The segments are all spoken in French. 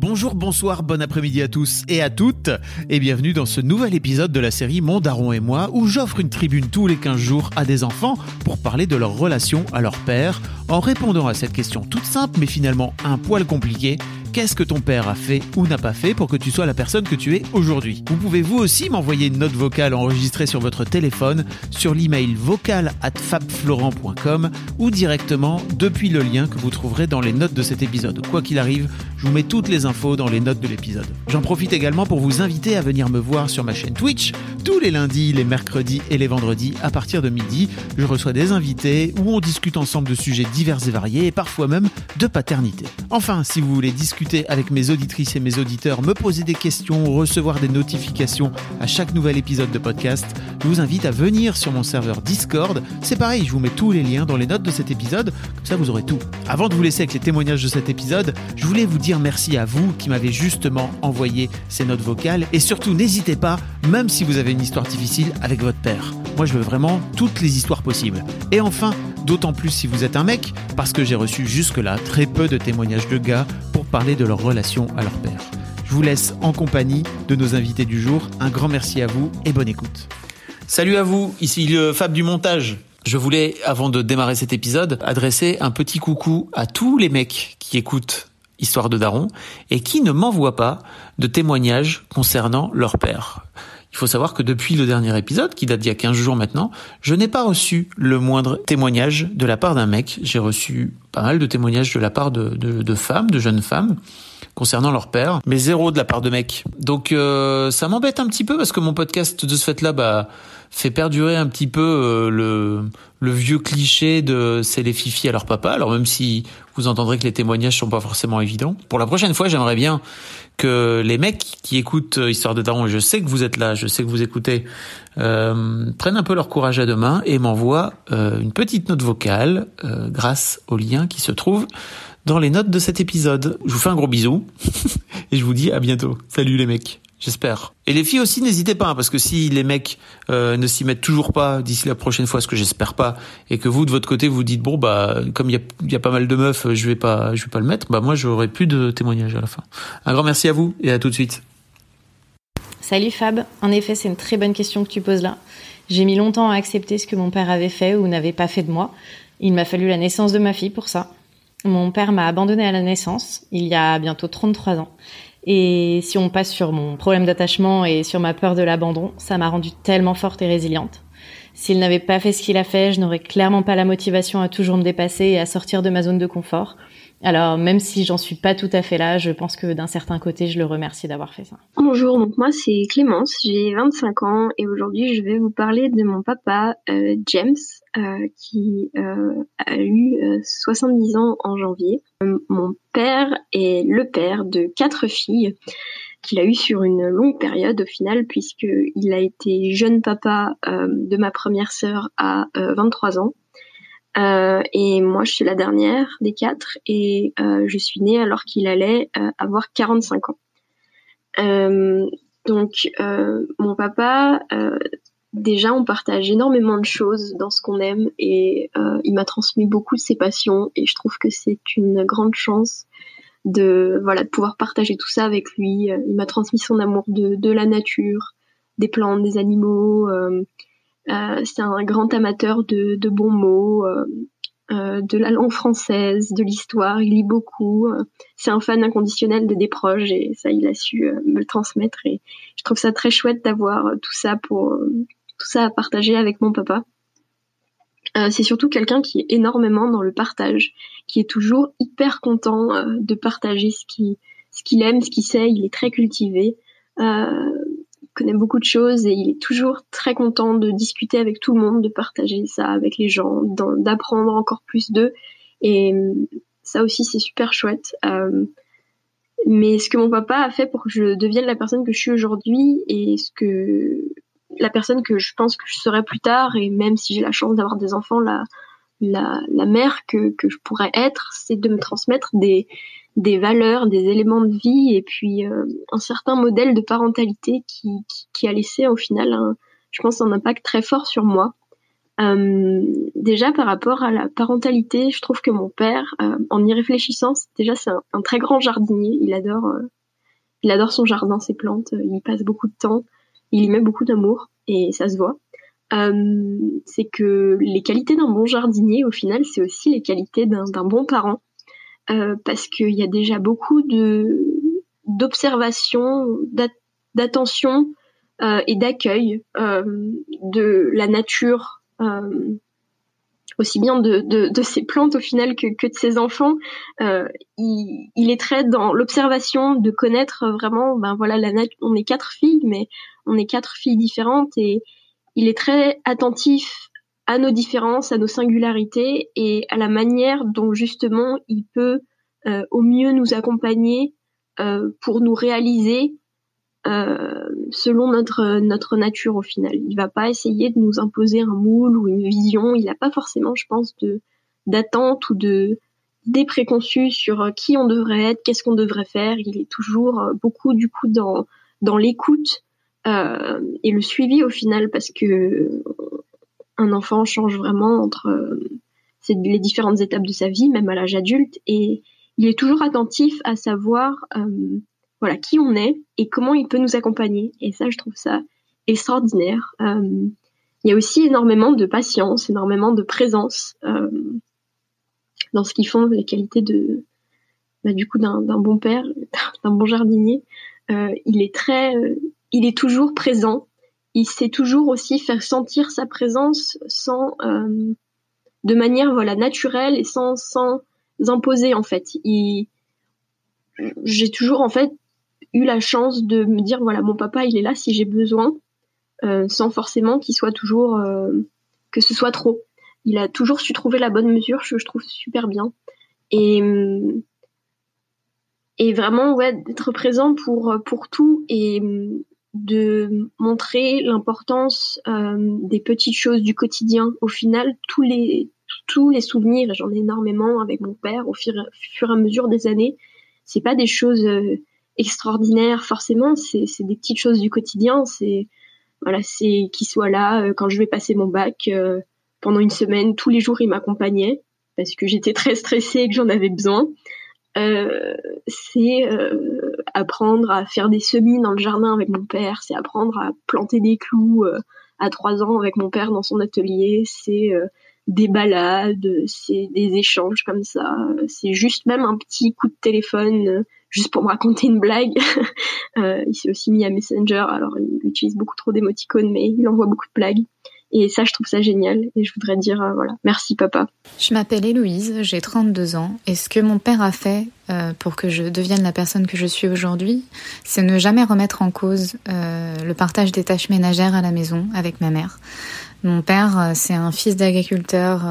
Bonjour, bonsoir, bon après-midi à tous et à toutes et bienvenue dans ce nouvel épisode de la série Mon Daron et moi où j'offre une tribune tous les 15 jours à des enfants pour parler de leur relation à leur père en répondant à cette question toute simple mais finalement un poil compliquée qu'est-ce que ton père a fait ou n'a pas fait pour que tu sois la personne que tu es aujourd'hui. Vous pouvez vous aussi m'envoyer une note vocale enregistrée sur votre téléphone sur l'email vocal at fabflorent.com ou directement depuis le lien que vous trouverez dans les notes de cet épisode. Quoi qu'il arrive, je vous mets toutes les infos dans les notes de l'épisode. J'en profite également pour vous inviter à venir me voir sur ma chaîne Twitch tous les lundis, les mercredis et les vendredis à partir de midi. Je reçois des invités où on discute ensemble de sujets divers et variés et parfois même de paternité. Enfin, si vous voulez discuter avec mes auditrices et mes auditeurs, me poser des questions, recevoir des notifications à chaque nouvel épisode de podcast, je vous invite à venir sur mon serveur Discord. C'est pareil, je vous mets tous les liens dans les notes de cet épisode, comme ça vous aurez tout. Avant de vous laisser avec les témoignages de cet épisode, je voulais vous dire merci à vous qui m'avez justement envoyé ces notes vocales et surtout n'hésitez pas, même si vous avez une histoire difficile avec votre père. Moi je veux vraiment toutes les histoires possibles. Et enfin, d'autant plus si vous êtes un mec, parce que j'ai reçu jusque-là très peu de témoignages de gars parler de leur relation à leur père. Je vous laisse en compagnie de nos invités du jour. Un grand merci à vous et bonne écoute. Salut à vous, ici le Fab du montage. Je voulais, avant de démarrer cet épisode, adresser un petit coucou à tous les mecs qui écoutent Histoire de Daron et qui ne m'envoient pas de témoignages concernant leur père. Il faut savoir que depuis le dernier épisode, qui date d'il y a 15 jours maintenant, je n'ai pas reçu le moindre témoignage de la part d'un mec. J'ai reçu pas mal de témoignages de la part de, de, femmes, de jeunes femmes, concernant leur père, mais zéro de la part de mecs. Donc euh, ça m'embête un petit peu parce que mon podcast de ce fait-là bah, fait perdurer un petit peu euh, le, le vieux cliché de c'est les fifi à leur papa. Alors même si vous entendrez que les témoignages sont pas forcément évidents. Pour la prochaine fois, j'aimerais bien que les mecs qui écoutent euh, Histoire de Daron, et je sais que vous êtes là, je sais que vous écoutez, euh, prennent un peu leur courage à deux mains et m'envoient euh, une petite note vocale euh, grâce au lien qui se trouve dans les notes de cet épisode. Je vous fais un gros bisou et je vous dis à bientôt. Salut les mecs. J'espère. Et les filles aussi, n'hésitez pas, hein, parce que si les mecs euh, ne s'y mettent toujours pas d'ici la prochaine fois, ce que j'espère pas, et que vous de votre côté vous dites bon bah comme il y a, y pas mal de meufs, je vais pas, je vais pas le mettre, bah moi j'aurai plus de témoignages à la fin. Un grand merci à vous et à tout de suite. Salut Fab. En effet, c'est une très bonne question que tu poses là. J'ai mis longtemps à accepter ce que mon père avait fait ou n'avait pas fait de moi. Il m'a fallu la naissance de ma fille pour ça. Mon père m'a abandonnée à la naissance, il y a bientôt 33 ans. Et si on passe sur mon problème d'attachement et sur ma peur de l'abandon, ça m'a rendue tellement forte et résiliente. S'il n'avait pas fait ce qu'il a fait, je n'aurais clairement pas la motivation à toujours me dépasser et à sortir de ma zone de confort. Alors, même si j'en suis pas tout à fait là, je pense que d'un certain côté, je le remercie d'avoir fait ça. Bonjour, donc moi c'est Clémence, j'ai 25 ans et aujourd'hui je vais vous parler de mon papa euh, James euh, qui euh, a eu 70 ans en janvier. mon père est le père de quatre filles qu'il a eu sur une longue période au final puisqu'il a été jeune papa de ma première sœur à 23 ans euh, et moi, je suis la dernière des quatre et euh, je suis née alors qu'il allait euh, avoir 45 ans. donc, mon papa, déjà, on partage énormément de choses dans ce qu'on aime et il m'a transmis beaucoup de ses passions et je trouve que c'est une grande chance de voilà pouvoir partager tout ça avec lui. Il m'a transmis son amour de la nature, des plantes, des animaux. Euh, c'est un grand amateur de, de bons mots, euh, euh, de la langue française, de l'histoire. Il lit beaucoup. c'est un fan inconditionnel de des proches et ça, il a su me le transmettre. Et je trouve ça très chouette d'avoir tout ça pour tout ça à partager avec mon papa. c'est surtout quelqu'un qui est énormément dans le partage, qui est toujours hyper content de partager ce qu'il ce qu'il aime, ce qu'il sait. Il est très cultivé connaît beaucoup de choses et il est toujours très content de discuter avec tout le monde, de partager ça avec les gens, d'apprendre encore plus d'eux. Et ça aussi, c'est super chouette. Euh, mais ce que mon papa a fait pour que je devienne la personne que je suis aujourd'hui et ce que la personne que je pense que je serai plus tard et même si j'ai la chance d'avoir des enfants, la, la, la mère que, que je pourrais être, c'est de me transmettre des, des valeurs, des éléments de vie et puis euh, un certain modèle de parentalité qui, qui, a laissé au final, un, je pense, un impact très fort sur moi. Euh, déjà par rapport à la parentalité, je trouve que mon père, euh, en y réfléchissant, déjà c'est un, très grand jardinier. Il adore, euh, il adore son jardin, ses plantes. il y passe beaucoup de temps. Il y met beaucoup d'amour et ça se voit. c'est que les qualités d'un bon jardinier, au final, c'est aussi les qualités d'un bon parent, parce qu'il y a déjà beaucoup de d'observation, d'attention et d'accueil de la nature euh, aussi bien de, de, de, ses plantes au final que, que de ses enfants. Euh, il, il, est très dans l'observation, de connaître vraiment, ben voilà, la on est quatre filles, mais on est quatre filles différentes et il est très attentif à nos différences, à nos singularités et à la manière dont justement il peut euh, au mieux nous accompagner euh, pour nous réaliser euh, selon notre notre nature au final. Il va pas essayer de nous imposer un moule ou une vision. Il n'a pas forcément, je pense, de d'attente ou de des préconçus sur qui on devrait être, qu'est-ce qu'on devrait faire. Il est toujours euh, beaucoup du coup dans dans l'écoute euh, et le suivi au final parce que un enfant change vraiment entre euh, les différentes étapes de sa vie, même à l'âge adulte, et il est toujours attentif à savoir euh, voilà qui on est et comment il peut nous accompagner. Et ça, je trouve ça extraordinaire. Euh, il y a aussi énormément de patience, énormément de présence dans ce qu'ils font, les qualités de bah, du coup d'un bon père, d'un bon jardinier. Il est très, il est toujours présent. Il sait toujours aussi faire sentir sa présence sans, de manière voilà naturelle et sans sans imposer en fait. j'ai toujours en fait eu la chance de me dire voilà mon papa il est là si j'ai besoin euh, sans forcément qu'il soit toujours euh, que ce soit trop il a toujours su trouver la bonne mesure je, je trouve super bien et et vraiment ouais d'être présent pour pour tout et de montrer l'importance euh, des petites choses du quotidien. Au final tous les tous les souvenirs j'en ai énormément avec mon père au fur, et à mesure des années. C'est pas des choses euh, extraordinaire forcément c'est des petites choses du quotidien. C'est voilà c'est qu'il soit là euh, quand je vais passer mon bac euh, pendant une semaine tous les jours il m'accompagnait parce que j'étais très stressée et que j'en avais besoin euh, c'est apprendre à faire des semis dans le jardin avec mon père c'est apprendre à planter des clous à trois ans avec mon père dans son atelier c'est des balades, c'est des échanges comme ça, c'est juste même un petit coup de téléphone juste pour me raconter une blague. euh, il s'est aussi mis à Messenger, alors il utilise beaucoup trop d'émoticônes, mais il envoie beaucoup de blagues. Et ça, je trouve ça génial. Et je voudrais dire, euh, voilà, merci papa. Je m'appelle Héloïse, j'ai 32 ans. Et ce que mon père a fait euh, pour que je devienne la personne que je suis aujourd'hui, c'est ne jamais remettre en cause euh, le partage des tâches ménagères à la maison avec ma mère? Mon père, c'est un fils d'agriculteur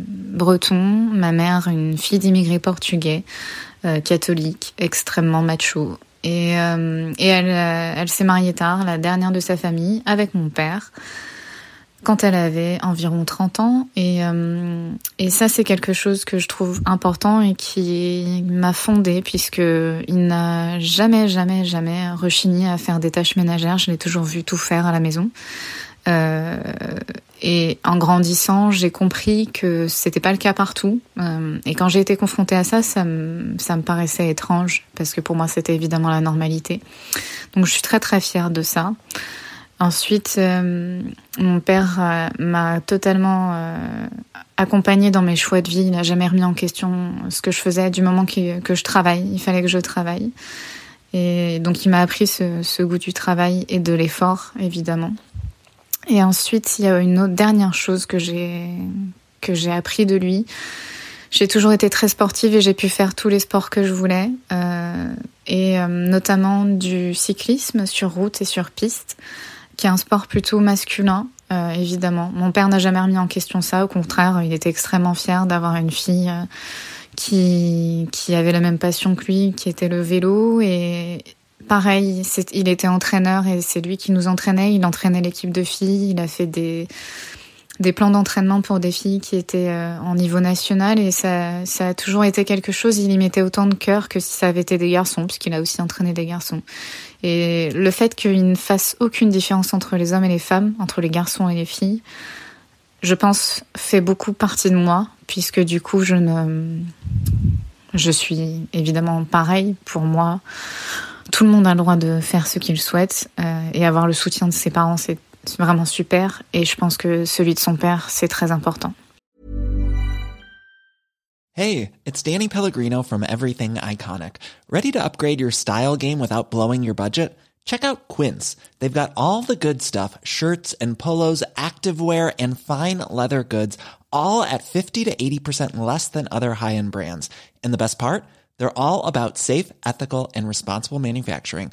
breton, ma mère, une fille d'immigrés portugais. Catholique, extrêmement macho. Et, et elle, elle s'est mariée tard, la dernière de sa famille, avec mon père, quand elle avait environ 30 ans. Et, et ça, c'est quelque chose que je trouve important et qui m'a fondée, puisque il n'a jamais, jamais, jamais rechigné à faire des tâches ménagères. Je l'ai toujours vu tout faire à la maison. Euh, et en grandissant, j'ai compris que c'était pas le cas partout. Euh, et quand j'ai été confrontée à ça, ça me, ça me paraissait étrange parce que pour moi, c'était évidemment la normalité. Donc, je suis très très fière de ça. Ensuite, euh, mon père m'a totalement euh, accompagnée dans mes choix de vie. Il n'a jamais remis en question ce que je faisais du moment que, que je travaille. Il fallait que je travaille. Et donc, il m'a appris ce, goût du travail et de l'effort, évidemment. Et ensuite, il y a une autre dernière chose que j'ai que j'ai appris de lui, J'ai toujours été très sportive et j'ai pu faire tous les sports que je voulais, euh, et euh, notamment du cyclisme sur route et sur piste, qui est un sport plutôt masculin, euh, évidemment. Mon père n'a jamais remis en question ça, au contraire, il était extrêmement fier d'avoir une fille euh, qui, qui avait la même passion que lui, qui était le vélo, et pareil, il était entraîneur et c'est lui qui nous entraînait, il entraînait l'équipe de filles, il a fait des des plans d'entraînement pour des filles qui étaient euh, en niveau national et ça, ça a toujours été quelque chose. Il y mettait autant de cœur que si ça avait été des garçons, puisqu'il a aussi entraîné des garçons. Et le fait qu'il ne fasse aucune différence entre les hommes et les femmes, entre les garçons et les filles, je pense fait beaucoup partie de moi, puisque du coup je ne, je suis évidemment pareil pour moi. Tout le monde a le droit de faire ce qu'il souhaite euh, et avoir le soutien de ses parents, c'est c'est vraiment super et je pense que celui de son père, c'est très important. Hey, it's Danny Pellegrino from Everything Iconic. Ready to upgrade your style game without blowing your budget? Check out Quince. They've got all the good stuff, shirts and polos, activewear and fine leather goods, all at 50 to 80% less than other high-end brands. And the best part? They're all about safe, ethical and responsible manufacturing.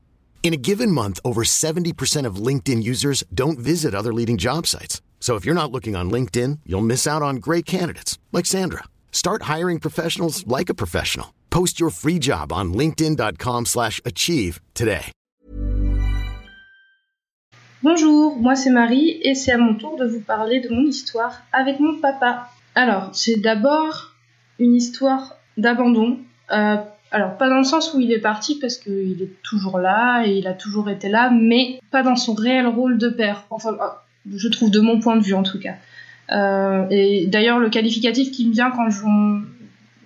In a given month, over 70% of LinkedIn users don't visit other leading job sites. So if you're not looking on LinkedIn, you'll miss out on great candidates like Sandra. Start hiring professionals like a professional. Post your free job on linkedin.com/achieve today. Bonjour, moi c'est Marie et c'est à mon tour de vous parler de mon histoire avec mon papa. Alors, c'est d'abord une histoire d'abandon euh, Alors, pas dans le sens où il est parti, parce qu'il est toujours là, et il a toujours été là, mais pas dans son réel rôle de père. Enfin, ah, je trouve de mon point de vue, en tout cas. Euh, et d'ailleurs, le qualificatif qui me vient quand je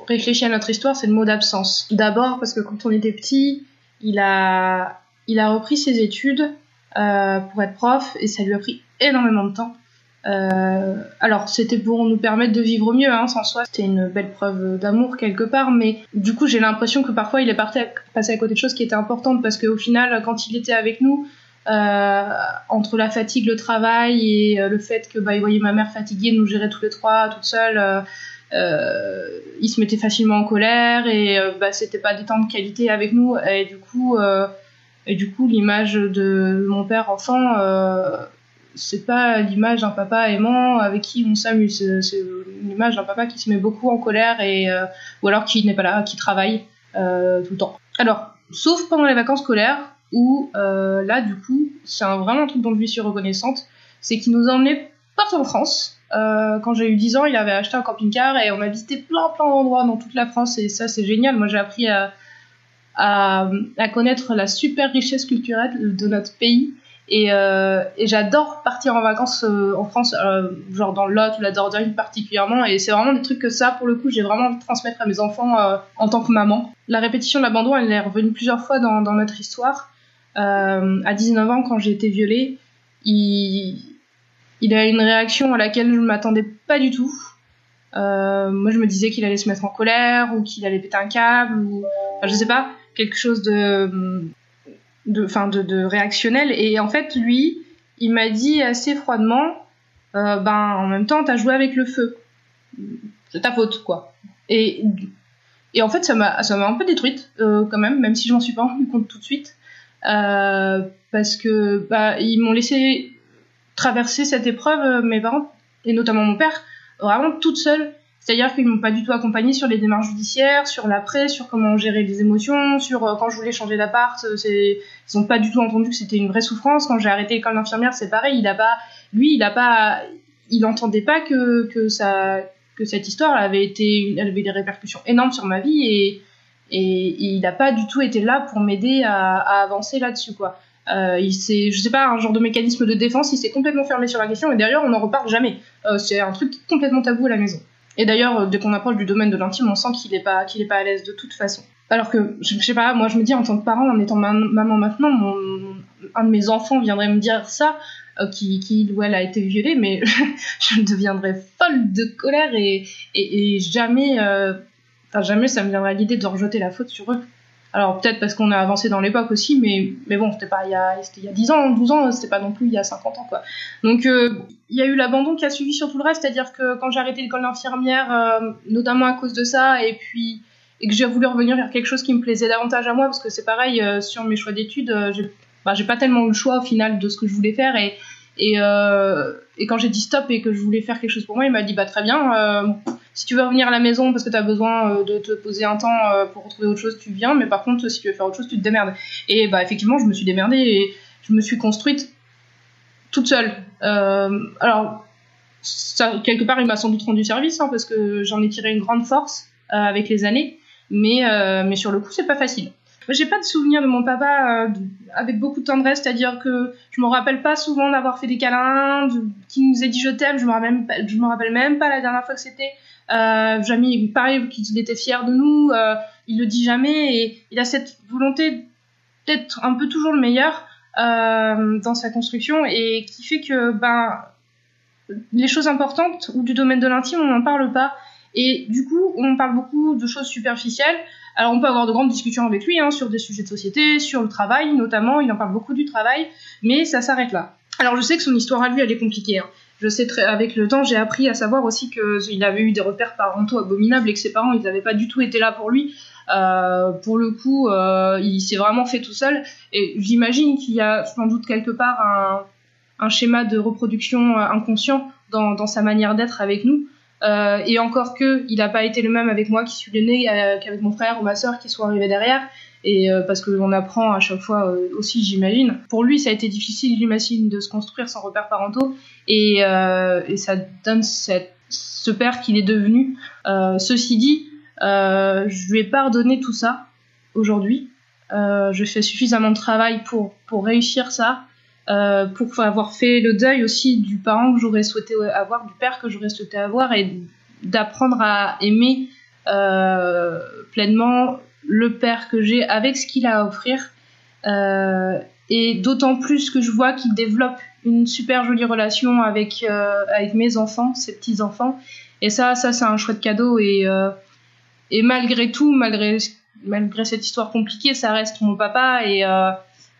réfléchis à notre histoire, c'est le mot d'absence. D'abord, parce que quand on était petit, il a, il a repris ses études euh, pour être prof, et ça lui a pris énormément de temps. Euh, alors, c'était pour nous permettre de vivre mieux, hein, sans soi. C'était une belle preuve d'amour quelque part, mais du coup, j'ai l'impression que parfois il est parti à, passé à côté de choses qui étaient importantes parce qu'au final, quand il était avec nous, euh, entre la fatigue, le travail et euh, le fait que bah, il voyait ma mère fatiguée, nous gérer tous les trois, toute seule. Euh, euh, il se mettait facilement en colère et euh, bah, c'était pas des temps de qualité avec nous et du coup et du coup l'image de mon père enfant c'est pas l'image d'un papa aimant avec qui on s'amuse. C'est l'image d'un papa qui se met beaucoup en colère et euh, ou alors qui n'est pas là, qui travaille euh, tout le temps. Alors, sauf pendant les vacances scolaires où euh, là, du coup, c'est vraiment un truc dont je suis reconnaissante, c'est qu'il nous emmenait partout en France. quand j'ai eu 10 ans, il avait acheté un camping-car et on a visité plein plein d'endroits dans toute la France et ça c'est génial. Moi j'ai appris à, à, à connaître la super richesse culturelle de notre pays et, euh, et j'adore partir en vacances euh, en France, euh, genre dans Lot ou la Dordogne particulièrement. Et c'est vraiment des trucs que ça, pour le coup, j'ai vraiment envie de transmettre à mes enfants en tant que maman. La répétition de l'abandon, elle est revenue plusieurs fois dans, dans notre histoire. à 19 ans, quand j'ai été violée, il, il a une réaction à laquelle je ne m'attendais pas du tout. moi, je me disais qu'il allait se mettre en colère ou qu'il allait péter un câble ou, enfin, je sais pas, quelque chose de de, fin de, de réactionnel. Et en fait, lui, il m'a dit assez froidement, euh, ben en même temps, t'as joué avec le feu. C'est ta faute, quoi. Et, et en fait, ça m'a, ça m'a un peu détruite, euh, quand même, même si je m'en suis pas rendu compte tout de suite. Euh, parce que, bah, ils m'ont laissé traverser cette épreuve, mes parents, et notamment mon père, vraiment toute seule. C'est-à-dire qu'ils m'ont pas du tout accompagné sur les démarches judiciaires, sur l'après, sur comment gérer les émotions, sur euh, quand je voulais changer d'appart, euh, ils ont pas du tout entendu que c'était une vraie souffrance. Quand j'ai arrêté l'école d'infirmière, c'est pareil, lui, il a pas que cette histoire avait été avait des répercussions énormes sur ma vie et il n'a pas du tout été là pour m'aider à, avancer là-dessus quoi. Euh, sais pas, un genre de mécanisme de défense, il s'est complètement fermé sur la question et d'ailleurs on n'en reparle jamais. Euh, c'est un truc complètement tabou à la maison. Et d'ailleurs, dès qu'on approche du domaine de l'intime, on sent qu'il n'est pas, qu'il pas à l'aise de toute façon. alors que je, sais pas, moi je me dis en tant que parent, en étant maman maintenant, un de mes enfants viendrait me dire ça, euh, qui, qui ou elle a été violée, mais je deviendrais folle de colère et, et, jamais, euh, enfin jamais ça me viendrait à l'idée de rejeter la faute sur eux. Alors peut-être parce qu'on a avancé dans l'époque aussi, mais, bon, c'était pas il y, a, il y a 10 ans, 12 ans, c'était pas non plus il y a 50 ans, quoi. Donc euh, il y a eu l'abandon qui a suivi sur tout le reste, c'est-à-dire que quand j'ai arrêté l'école d'infirmière, notamment à cause de ça, et puis et que j'ai voulu revenir vers quelque chose qui me plaisait davantage à moi, parce que c'est pareil, euh, sur mes choix d'études, euh, j'ai bah, pas tellement eu le choix au final de ce que je voulais faire. Et, euh, et quand j'ai dit stop et que je voulais faire quelque chose pour moi, il m'a dit bah très bien, si tu veux revenir à la maison parce que tu as besoin de te poser un temps pour retrouver autre chose, tu viens, mais par contre, si tu veux faire autre chose, tu te démerdes. Et bah effectivement, je me suis démerdée et je me suis construite toute seule. alors, quelque part, il m'a sans doute rendu service hein, parce que j'en ai tiré une grande force avec les années mais, euh, mais sur le coup, c'est pas facile. J'ai pas de souvenir de mon papa euh, avec beaucoup de tendresse, c'est-à-dire que je me rappelle pas souvent d'avoir fait des câlins, de, qui nous ait dit je t'aime, je me rappelle, rappelle même pas la dernière fois que c'était. Euh, jamais, pareil, qu'il était fier de nous, euh, il le dit jamais et il a cette volonté d'être un peu toujours le meilleur euh, dans sa construction et qui fait que ben les choses importantes ou du domaine de l'intime on n'en parle pas et du coup, on parle beaucoup de choses superficielles. Alors, on peut avoir de grandes discussions avec lui hein, sur des sujets de société, sur le travail notamment. Il en parle beaucoup du travail, mais ça s'arrête là. Alors, je sais que son histoire à lui, elle est compliquée. Hein. Je sais très, avec le temps, j'ai appris à savoir aussi qu'il avait eu des repères parentaux abominables et que ses parents, ils n'avaient pas du tout été là pour lui. Euh, pour le coup, euh, il s'est vraiment fait tout seul. Et j'imagine qu'il y a sans doute quelque part un, schéma de reproduction euh, inconscient dans sa manière d'être avec nous. Euh, et encore que, il n'a pas été le même avec moi qui suis l'aîné euh, qu'avec mon frère ou ma soeur qui sont arrivés derrière. Et euh, parce qu'on apprend à chaque fois aussi, j'imagine. Pour lui, ça a été difficile, j'imagine, de se construire sans repères parentaux. Et, ça donne ce père qu'il est devenu. ceci dit, je lui ai pardonné tout ça aujourd'hui. je fais suffisamment de travail pour réussir ça. Euh, pour avoir fait le deuil aussi du parent que j'aurais souhaité avoir, du père que j'aurais souhaité avoir, et d'apprendre à aimer euh, pleinement le père que j'ai avec ce qu'il a à offrir. Euh, et d'autant plus que je vois qu'il développe une super jolie relation avec, avec mes enfants, ses petits-enfants. Et ça, ça c'est un chouette cadeau. Et, et malgré tout, malgré, malgré cette histoire compliquée, ça reste mon papa.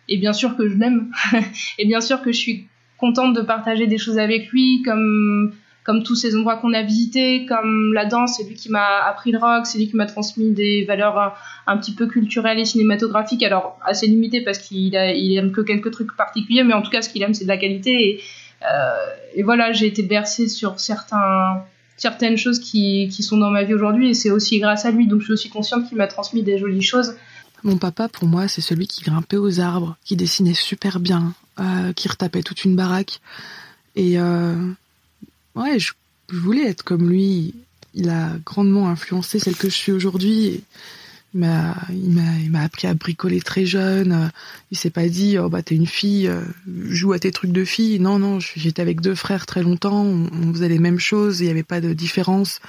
Et bien sûr que je l'aime. Et bien sûr que je suis contente de partager des choses avec lui comme comme tous ces endroits qu'on a visités, comme la danse, c'est lui qui m'a appris le rock, c'est lui qui m'a transmis des valeurs un, petit peu culturelles et cinématographiques, alors assez limitées parce qu'il il aime que quelques trucs particuliers, mais en tout cas ce qu'il aime c'est de la qualité. Et, euh, et voilà j'ai été bercée sur certains certaines choses qui, qui sont dans ma vie aujourd'hui et c'est aussi grâce à lui. Donc je suis aussi consciente qu'il m'a transmis des jolies choses mon papa, pour moi, c'est celui qui grimpait aux arbres, qui dessinait super bien, euh, qui retapait toute une baraque. Et euh, ouais, je, voulais être comme lui. Il a grandement influencé celle que je suis aujourd'hui. Il m'a, il m'a, appris à bricoler très jeune. Il s'est pas dit, oh bah t'es une fille, euh, joue à tes trucs de fille. Non, non, j'étais avec deux frères très longtemps. On, on faisait les mêmes choses. Il y avait pas de différence.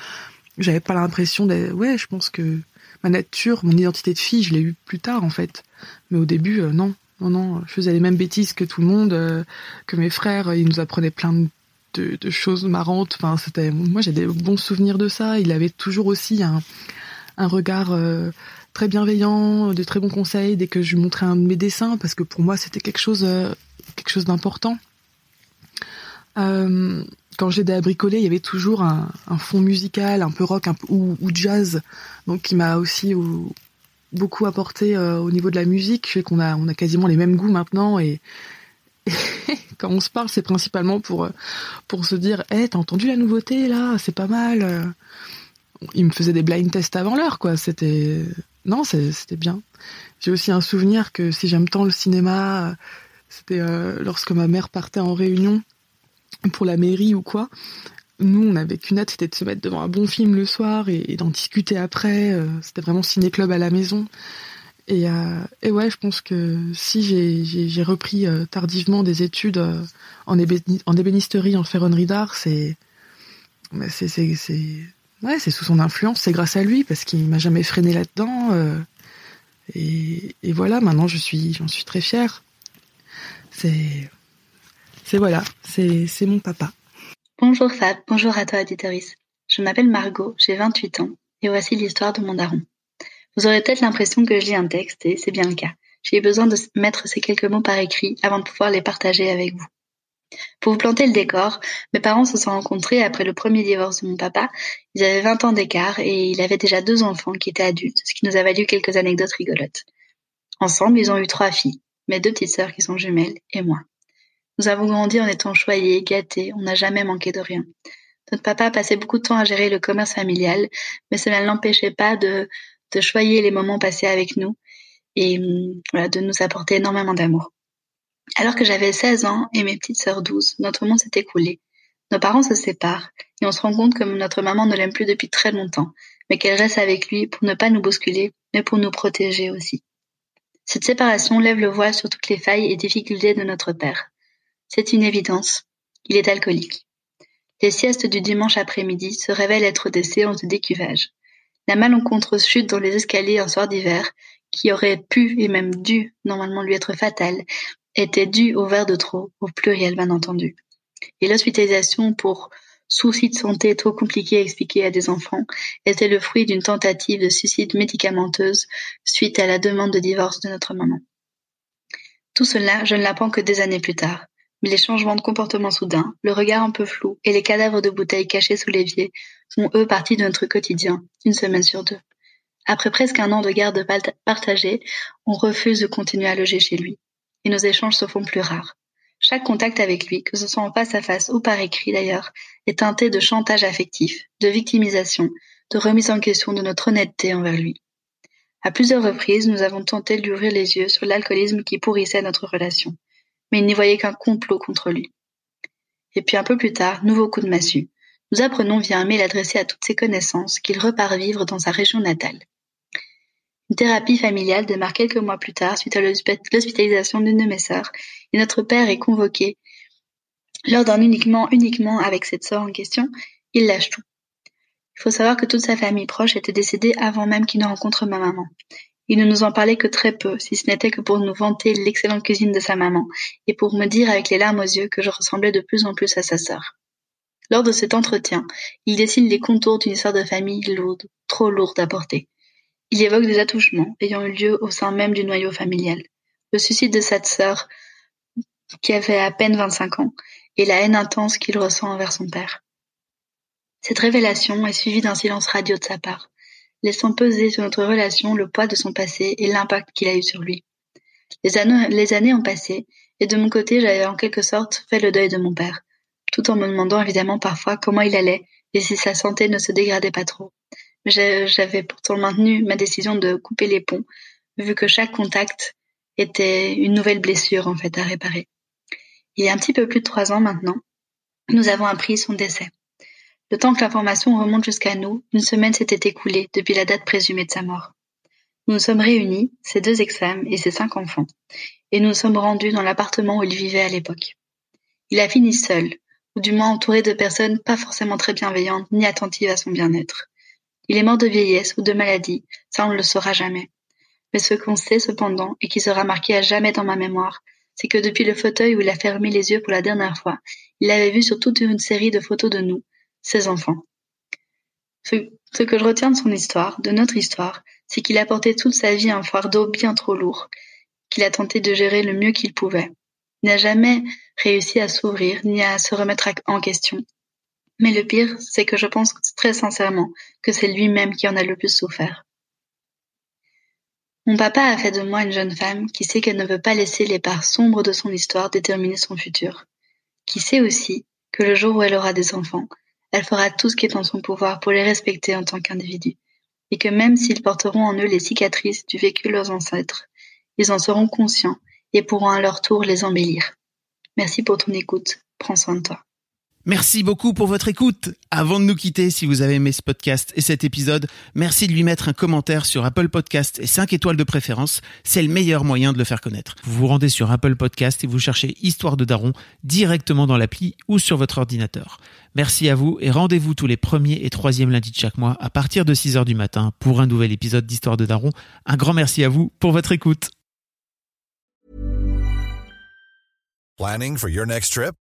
J'avais pas l'impression d'être. Ouais, je pense que ma nature, mon identité de fille, je l'ai eu plus tard en fait. Mais au début, euh, non, non, non, je faisais les mêmes bêtises que tout le monde, euh, que mes frères, ils nous apprenaient plein de, choses marrantes. Enfin, c'était, moi, j'ai des bons souvenirs de ça. Il avait toujours aussi un, un regard euh, très bienveillant, de très bons conseils dès que je lui montrais un de mes dessins, parce que pour moi, c'était quelque chose, quelque chose d'important. Euh, quand j'aidais à bricoler, il y avait toujours un, fond musical, un peu rock ou, jazz, donc qui m'a aussi beaucoup apporté euh, au niveau de la musique. Je sais qu'on a, on a quasiment les mêmes goûts maintenant et, quand on se parle, c'est principalement pour pour se dire, hé, hey, t'as entendu la nouveauté là, c'est pas mal. Il me faisait des blind tests avant l'heure, quoi. C'était non, c'était bien. J'ai aussi un souvenir que si j'aime tant le cinéma, c'était euh, lorsque ma mère partait en réunion pour la mairie ou quoi. Nous, on avait qu'une hâte, c'était de se mettre devant un bon film le soir et, d'en discuter après. Euh, c'était vraiment ciné-club à la maison. Et, euh, ouais, je pense que si j'ai repris euh, tardivement des études en, en ébénisterie, en ferronnerie d'art, c'est c'est sous son influence, c'est grâce à lui parce qu'il m'a jamais freiné là-dedans. Et, et voilà, maintenant je suis, j'en suis très fière. C'est, c'est voilà, c'est, mon papa. Bonjour Fab, bonjour à toi auditoris. Je m'appelle Margot, j'ai 28 ans, et voici l'histoire de mon daron. Vous aurez peut-être l'impression que je lis un texte, et c'est bien le cas. J'ai eu besoin de mettre ces quelques mots par écrit avant de pouvoir les partager avec vous. Pour vous planter le décor, mes parents se sont rencontrés après le premier divorce de mon papa. Ils avaient 20 ans d'écart et il avait déjà deux enfants qui étaient adultes, ce qui nous a valu quelques anecdotes rigolotes. Ensemble, ils ont eu trois filles, mes deux petites sœurs qui sont jumelles et moi. Nous avons grandi en étant choyés, gâtés, on n'a jamais manqué de rien. Notre papa passait beaucoup de temps à gérer le commerce familial, mais cela ne l'empêchait pas de, de choyer les moments passés avec nous et voilà, de nous apporter énormément d'amour. Alors que j'avais 16 ans et mes petites sœurs 12, notre monde s'est écoulé. Nos parents se séparent et on se rend compte que notre maman ne l'aime plus depuis très longtemps, mais qu'elle reste avec lui pour ne pas nous bousculer, mais pour nous protéger aussi. Cette séparation lève le voile sur toutes les failles et difficultés de notre père. C'est une évidence. Il est alcoolique. Les siestes du dimanche après-midi se révèlent être des séances de décuvage. La malencontreuse chute dans les escaliers un soir d'hiver, qui aurait pu et même dû normalement lui être fatale, était due au verre de trop, au pluriel bien entendu. Et l'hospitalisation pour soucis de santé trop compliqués à expliquer à des enfants était le fruit d'une tentative de suicide médicamenteuse suite à la demande de divorce de notre maman. Tout cela, je ne l'apprends que des années plus tard. Mais les changements de comportement soudains, le regard un peu flou et les cadavres de bouteilles cachés sous l'évier font eux partie de notre quotidien, une semaine sur deux. Après presque un an de garde partagée, on refuse de continuer à loger chez lui et nos échanges se font plus rares. Chaque contact avec lui, que ce soit en face à face ou par écrit d'ailleurs, est teinté de chantage affectif, de victimisation, de remise en question de notre honnêteté envers lui. À plusieurs reprises, nous avons tenté de lui ouvrir les yeux sur l'alcoolisme qui pourrissait notre relation, mais il n'y voyait qu'un complot contre lui. Et puis un peu plus tard, nouveau coup de massue. Nous apprenons via un mail adressé à toutes ses connaissances qu'il repart vivre dans sa région natale. Une thérapie familiale démarre quelques mois plus tard suite à l'hospitalisation d'une de mes sœurs, et notre père est convoqué. Lors d'un uniquement, uniquement avec cette sœur en question, il lâche tout. Il faut savoir que toute sa famille proche était décédée avant même qu'il ne rencontre ma maman. Il ne nous en parlait que très peu, si ce n'était que pour nous vanter l'excellente cuisine de sa maman, et pour me dire avec les larmes aux yeux que je ressemblais de plus en plus à sa sœur. Lors de cet entretien, il dessine les contours d'une histoire de famille lourde, trop lourde à porter. Il évoque des attouchements ayant eu lieu au sein même du noyau familial, le suicide de cette sœur qui avait à peine vingt-cinq ans, et la haine intense qu'il ressent envers son père. Cette révélation est suivie d'un silence radieux de sa part, laissant peser sur notre relation le poids de son passé et l'impact qu'il a eu sur lui. Les années, les années ont passé, et de mon côté j'avais en quelque sorte fait le deuil de mon père, tout en me demandant évidemment parfois comment il allait et si sa santé ne se dégradait pas trop. J'avais pourtant maintenu ma décision de couper les ponts, vu que chaque contact était une nouvelle blessure en fait à réparer. Il y a un petit peu plus de trois ans maintenant, nous avons appris son décès. Le temps que l'information remonte jusqu'à nous, une semaine s'était écoulée depuis la date présumée de sa mort. Nous nous sommes réunis, ses deux ex-femmes et ses cinq enfants, et nous nous sommes rendus dans l'appartement où il vivait à l'époque. Il a fini seul, ou du moins entouré de personnes pas forcément très bienveillantes ni attentives à son bien-être. Il est mort de vieillesse ou de maladie, ça on ne le saura jamais. Mais ce qu'on sait cependant, et qui sera marqué à jamais dans ma mémoire, c'est que depuis le fauteuil où il a fermé les yeux pour la dernière fois, il avait vu sur toute une série de photos de nous, ses enfants. Ce, que je retiens de son histoire, de notre histoire, c'est qu'il a porté toute sa vie un fardeau bien trop lourd, qu'il a tenté de gérer le mieux qu'il pouvait. Il n'a jamais réussi à s'ouvrir ni à se remettre en question. Mais le pire, c'est que je pense très sincèrement que c'est lui-même qui en a le plus souffert. Mon papa a fait de moi une jeune femme qui sait qu'elle ne veut pas laisser les parts sombres de son histoire déterminer son futur, qui sait aussi que le jour où elle aura des enfants, elle fera tout ce qui est en son pouvoir pour les respecter en tant qu'individus, et que même s'ils porteront en eux les cicatrices du vécu de leurs ancêtres, ils en seront conscients et pourront à leur tour les embellir. Merci pour ton écoute, prends soin de toi. Merci beaucoup pour votre écoute. Avant de nous quitter, si vous avez aimé ce podcast et cet épisode, merci de lui mettre un commentaire sur Apple Podcast et 5 étoiles de préférence. C'est le meilleur moyen de le faire connaître. Vous vous rendez sur Apple Podcast et vous cherchez Histoire de Daron directement dans l'appli ou sur votre ordinateur. Merci à vous et rendez-vous tous les premiers et troisièmes lundis de chaque mois à partir de 6 heures du matin pour un nouvel épisode d'Histoire de Daron. Un grand merci à vous pour votre écoute. Planning for your next trip?